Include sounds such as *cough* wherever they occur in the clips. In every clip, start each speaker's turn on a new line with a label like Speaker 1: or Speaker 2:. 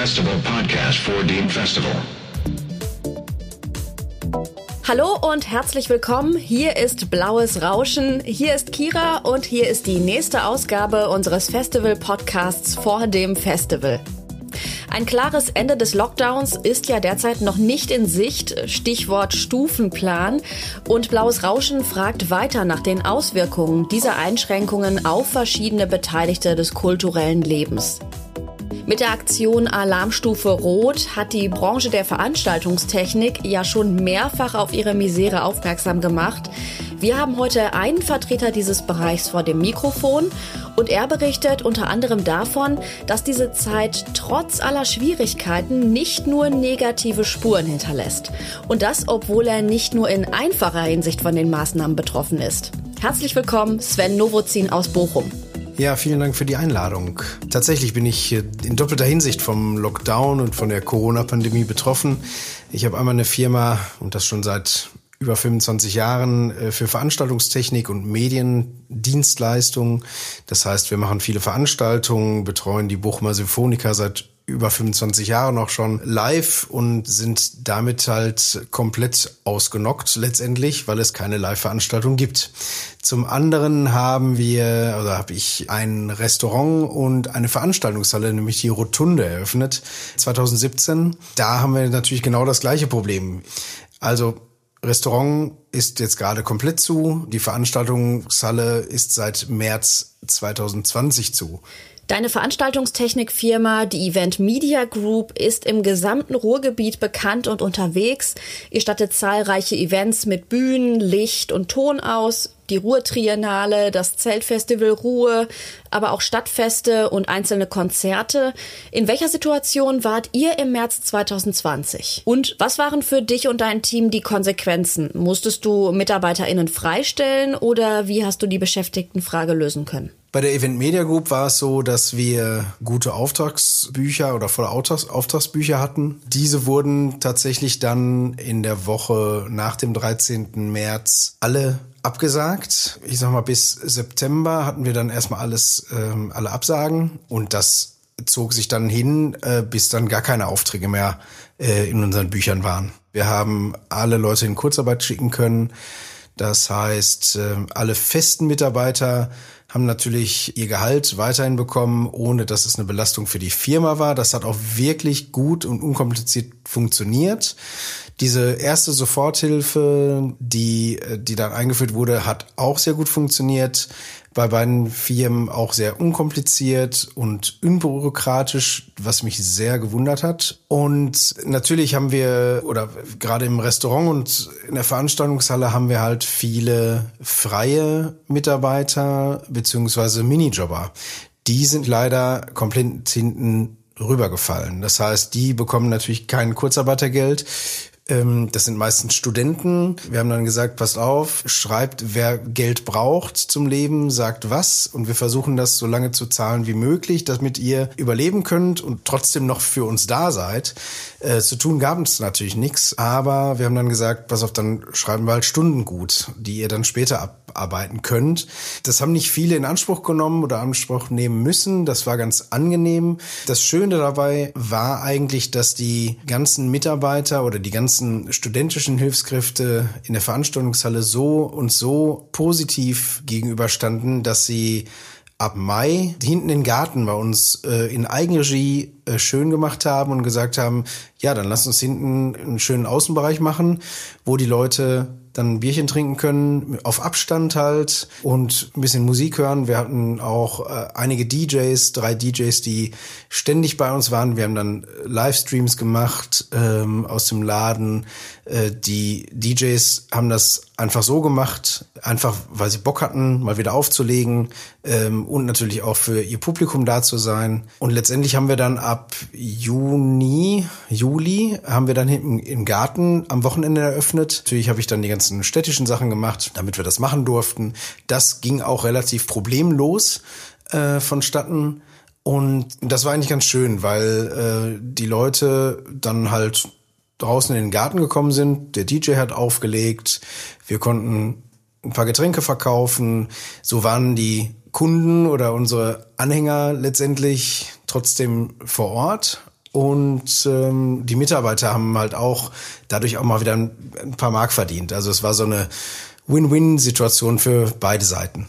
Speaker 1: Festival podcast for Dean Festival.
Speaker 2: Hallo und herzlich willkommen. Hier ist Blaues Rauschen. Hier ist Kira und hier ist die nächste Ausgabe unseres Festival-Podcasts vor dem Festival. Ein klares Ende des Lockdowns ist ja derzeit noch nicht in Sicht, Stichwort Stufenplan. Und Blaues Rauschen fragt weiter nach den Auswirkungen dieser Einschränkungen auf verschiedene Beteiligte des kulturellen Lebens. Mit der Aktion Alarmstufe Rot hat die Branche der Veranstaltungstechnik ja schon mehrfach auf ihre Misere aufmerksam gemacht. Wir haben heute einen Vertreter dieses Bereichs vor dem Mikrofon und er berichtet unter anderem davon, dass diese Zeit trotz aller Schwierigkeiten nicht nur negative Spuren hinterlässt. Und das, obwohl er nicht nur in einfacher Hinsicht von den Maßnahmen betroffen ist. Herzlich willkommen, Sven Novozin aus Bochum.
Speaker 3: Ja, vielen Dank für die Einladung. Tatsächlich bin ich in doppelter Hinsicht vom Lockdown und von der Corona-Pandemie betroffen. Ich habe einmal eine Firma und das schon seit über 25 Jahren äh, für Veranstaltungstechnik und Mediendienstleistungen. Das heißt, wir machen viele Veranstaltungen, betreuen die Bochumer Symphoniker seit über 25 Jahre noch schon live und sind damit halt komplett ausgenockt letztendlich, weil es keine Live-Veranstaltung gibt. Zum anderen haben wir, oder habe ich ein Restaurant und eine Veranstaltungshalle, nämlich die Rotunde eröffnet 2017. Da haben wir natürlich genau das gleiche Problem. Also Restaurant ist jetzt gerade komplett zu. Die Veranstaltungshalle ist seit März 2020 zu.
Speaker 2: Deine Veranstaltungstechnikfirma, die Event Media Group, ist im gesamten Ruhrgebiet bekannt und unterwegs. Ihr stattet zahlreiche Events mit Bühnen, Licht und Ton aus, die Ruhrtriennale, das Zeltfestival Ruhe, aber auch Stadtfeste und einzelne Konzerte. In welcher Situation wart ihr im März 2020? Und was waren für dich und dein Team die Konsequenzen? Musstest du MitarbeiterInnen freistellen oder wie hast du die Beschäftigtenfrage lösen können?
Speaker 3: Bei der Event Media Group war es so, dass wir gute Auftragsbücher oder volle Auftragsbücher hatten. Diese wurden tatsächlich dann in der Woche nach dem 13. März alle abgesagt. Ich sag mal, bis September hatten wir dann erstmal alles, ähm, alle Absagen und das zog sich dann hin, äh, bis dann gar keine Aufträge mehr äh, in unseren Büchern waren. Wir haben alle Leute in Kurzarbeit schicken können. Das heißt, äh, alle festen Mitarbeiter haben natürlich ihr Gehalt weiterhin bekommen, ohne dass es eine Belastung für die Firma war. Das hat auch wirklich gut und unkompliziert funktioniert. Diese erste Soforthilfe, die, die dann eingeführt wurde, hat auch sehr gut funktioniert. Bei beiden Firmen auch sehr unkompliziert und unbürokratisch, was mich sehr gewundert hat. Und natürlich haben wir, oder gerade im Restaurant und in der Veranstaltungshalle haben wir halt viele freie Mitarbeiter beziehungsweise Minijobber. Die sind leider komplett hinten rübergefallen. Das heißt, die bekommen natürlich kein Kurzarbeitergeld. Ähm, das sind meistens Studenten. Wir haben dann gesagt, passt auf, schreibt, wer Geld braucht zum Leben, sagt was und wir versuchen das so lange zu zahlen wie möglich, damit ihr überleben könnt und trotzdem noch für uns da seid. Äh, zu tun gab es natürlich nichts, aber wir haben dann gesagt, pass auf, dann schreiben wir halt Stunden gut, die ihr dann später abarbeiten könnt. Das haben nicht viele in Anspruch genommen oder Anspruch nehmen müssen. Das war ganz angenehm. Das Schöne dabei war eigentlich, dass die ganzen Mitarbeiter oder die ganzen studentischen Hilfskräfte in der Veranstaltungshalle so und so positiv gegenüberstanden, dass sie ab Mai hinten im Garten bei uns äh, in Eigenregie äh, schön gemacht haben und gesagt haben, ja, dann lass uns hinten einen schönen Außenbereich machen, wo die Leute dann ein Bierchen trinken können, auf Abstand halt und ein bisschen Musik hören. Wir hatten auch äh, einige DJs, drei DJs, die ständig bei uns waren. Wir haben dann Livestreams gemacht ähm, aus dem Laden. Äh, die DJs haben das einfach so gemacht, einfach weil sie Bock hatten, mal wieder aufzulegen ähm, und natürlich auch für ihr Publikum da zu sein. Und letztendlich haben wir dann ab Juni, Juli, haben wir dann hinten im Garten am Wochenende eröffnet. Natürlich habe ich dann die ganzen städtischen Sachen gemacht, damit wir das machen durften. Das ging auch relativ problemlos äh, vonstatten. Und das war eigentlich ganz schön, weil äh, die Leute dann halt draußen in den Garten gekommen sind. Der DJ hat aufgelegt. Wir konnten ein paar Getränke verkaufen. So waren die Kunden oder unsere Anhänger letztendlich trotzdem vor Ort und ähm, die Mitarbeiter haben halt auch dadurch auch mal wieder ein, ein paar Mark verdient. Also es war so eine Win-Win-Situation für beide Seiten.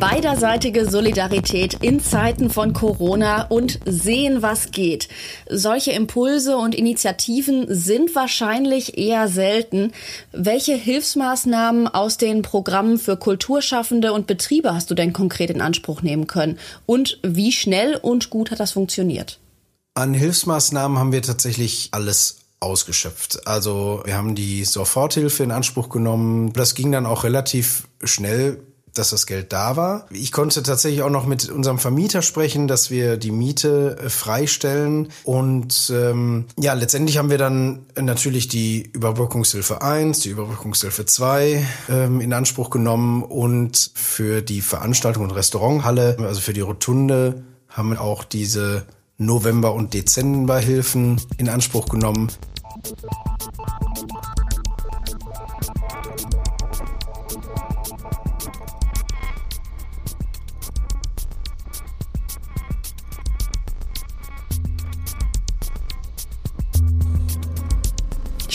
Speaker 2: Beiderseitige Solidarität in Zeiten von Corona und sehen, was geht. Solche Impulse und Initiativen sind wahrscheinlich eher selten. Welche Hilfsmaßnahmen aus den Programmen für Kulturschaffende und Betriebe hast du denn konkret in Anspruch nehmen können? Und wie schnell und gut hat das funktioniert?
Speaker 3: An Hilfsmaßnahmen haben wir tatsächlich alles ausgeschöpft. Also wir haben die Soforthilfe in Anspruch genommen. Das ging dann auch relativ schnell dass das Geld da war. Ich konnte tatsächlich auch noch mit unserem Vermieter sprechen, dass wir die Miete äh, freistellen. Und ähm, ja, letztendlich haben wir dann natürlich die Überbrückungshilfe 1, die Überbrückungshilfe 2 ähm, in Anspruch genommen und für die Veranstaltung und Restauranthalle, also für die Rotunde, haben wir auch diese November- und Dezemberhilfen in Anspruch genommen.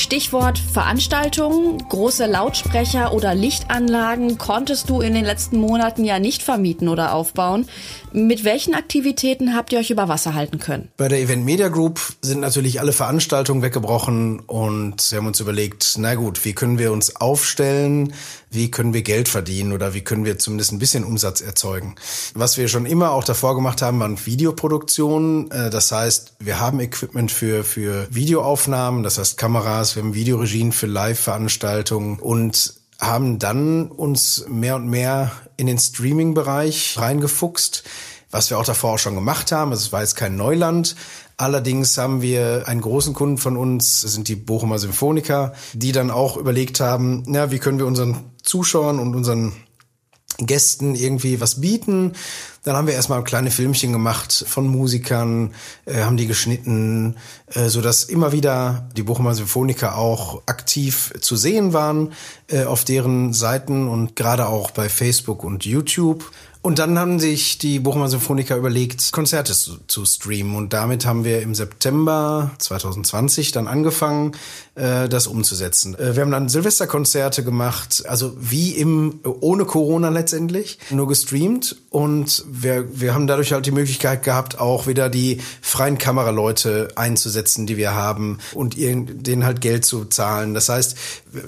Speaker 2: Stichwort Veranstaltungen, große Lautsprecher oder Lichtanlagen konntest du in den letzten Monaten ja nicht vermieten oder aufbauen. Mit welchen Aktivitäten habt ihr euch über Wasser halten können?
Speaker 3: Bei der Event Media Group sind natürlich alle Veranstaltungen weggebrochen und wir haben uns überlegt, na gut, wie können wir uns aufstellen, wie können wir Geld verdienen oder wie können wir zumindest ein bisschen Umsatz erzeugen. Was wir schon immer auch davor gemacht haben, waren Videoproduktionen. Äh, das heißt, wir haben Equipment für, für Videoaufnahmen, das heißt Kameras, wir haben Videoregien für Live-Veranstaltungen und haben dann uns mehr und mehr in den Streaming-Bereich reingefuchst, was wir auch davor auch schon gemacht haben. Es war jetzt kein Neuland. Allerdings haben wir einen großen Kunden von uns, das sind die Bochumer Symphoniker, die dann auch überlegt haben, na, wie können wir unseren Zuschauern und unseren Gästen irgendwie was bieten. Dann haben wir erstmal kleine Filmchen gemacht von Musikern, äh, haben die geschnitten, äh, so dass immer wieder die Bochumer Symphoniker auch aktiv zu sehen waren äh, auf deren Seiten und gerade auch bei Facebook und YouTube. Und dann haben sich die Bochumer Symphoniker überlegt, Konzerte zu, zu, streamen. Und damit haben wir im September 2020 dann angefangen, äh, das umzusetzen. Äh, wir haben dann Silvesterkonzerte gemacht, also wie im, ohne Corona letztendlich, nur gestreamt. Und wir, wir haben dadurch halt die Möglichkeit gehabt, auch wieder die freien Kameraleute einzusetzen, die wir haben und denen halt Geld zu zahlen. Das heißt,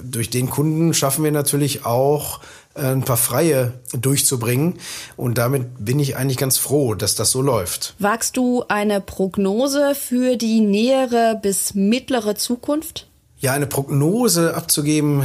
Speaker 3: durch den Kunden schaffen wir natürlich auch, ein paar Freie durchzubringen. Und damit bin ich eigentlich ganz froh, dass das so läuft.
Speaker 2: Wagst du eine Prognose für die nähere bis mittlere Zukunft?
Speaker 3: Ja, eine Prognose abzugeben,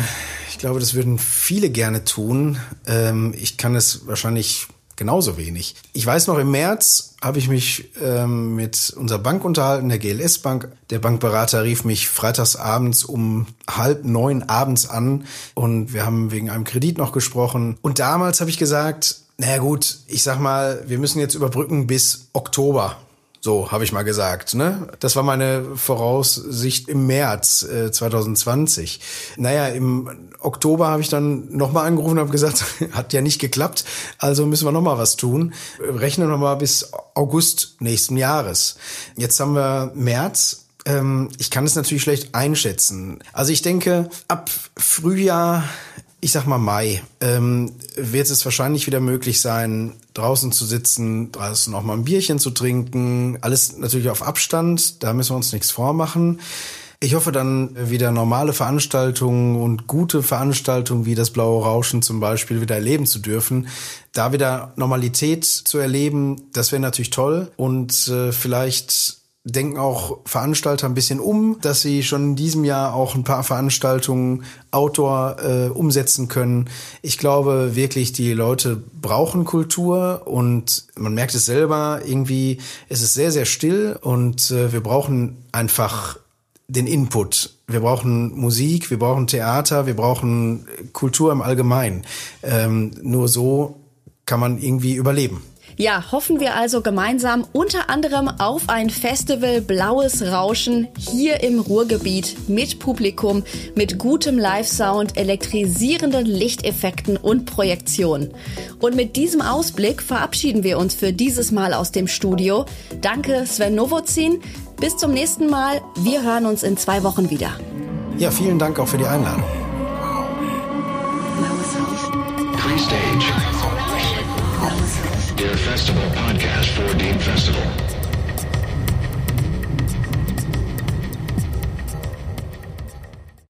Speaker 3: ich glaube, das würden viele gerne tun. Ähm, ich kann es wahrscheinlich genauso wenig. Ich weiß noch, im März habe ich mich ähm, mit unserer Bank unterhalten, der GLS Bank. Der Bankberater rief mich freitagsabends um halb neun abends an und wir haben wegen einem Kredit noch gesprochen. Und damals habe ich gesagt, naja gut, ich sag mal, wir müssen jetzt überbrücken bis Oktober. So habe ich mal gesagt. Ne? Das war meine Voraussicht im März äh, 2020. Naja, im Oktober habe ich dann nochmal angerufen und habe gesagt, *laughs* hat ja nicht geklappt, also müssen wir nochmal was tun. Rechnen wir mal bis August nächsten Jahres. Jetzt haben wir März. Ähm, ich kann es natürlich schlecht einschätzen. Also ich denke, ab Frühjahr ich sag mal Mai, ähm, wird es wahrscheinlich wieder möglich sein, draußen zu sitzen, draußen auch mal ein Bierchen zu trinken. Alles natürlich auf Abstand, da müssen wir uns nichts vormachen. Ich hoffe dann wieder normale Veranstaltungen und gute Veranstaltungen wie das Blaue Rauschen zum Beispiel wieder erleben zu dürfen. Da wieder Normalität zu erleben, das wäre natürlich toll. Und äh, vielleicht denken auch Veranstalter ein bisschen um, dass sie schon in diesem Jahr auch ein paar Veranstaltungen Outdoor äh, umsetzen können. Ich glaube wirklich, die Leute brauchen Kultur und man merkt es selber, irgendwie es ist sehr, sehr still und äh, wir brauchen einfach den Input. Wir brauchen Musik, wir brauchen Theater, wir brauchen Kultur im Allgemeinen. Ähm, nur so kann man irgendwie überleben.
Speaker 2: Ja, hoffen wir also gemeinsam unter anderem auf ein Festival Blaues Rauschen hier im Ruhrgebiet mit Publikum, mit gutem Live-Sound, elektrisierenden Lichteffekten und Projektionen. Und mit diesem Ausblick verabschieden wir uns für dieses Mal aus dem Studio. Danke Sven Novozin. Bis zum nächsten Mal. Wir hören uns in zwei Wochen wieder.
Speaker 3: Ja, vielen Dank auch für die Einladung.
Speaker 1: Pre-stage. Der Festival Podcast for Dean Festival.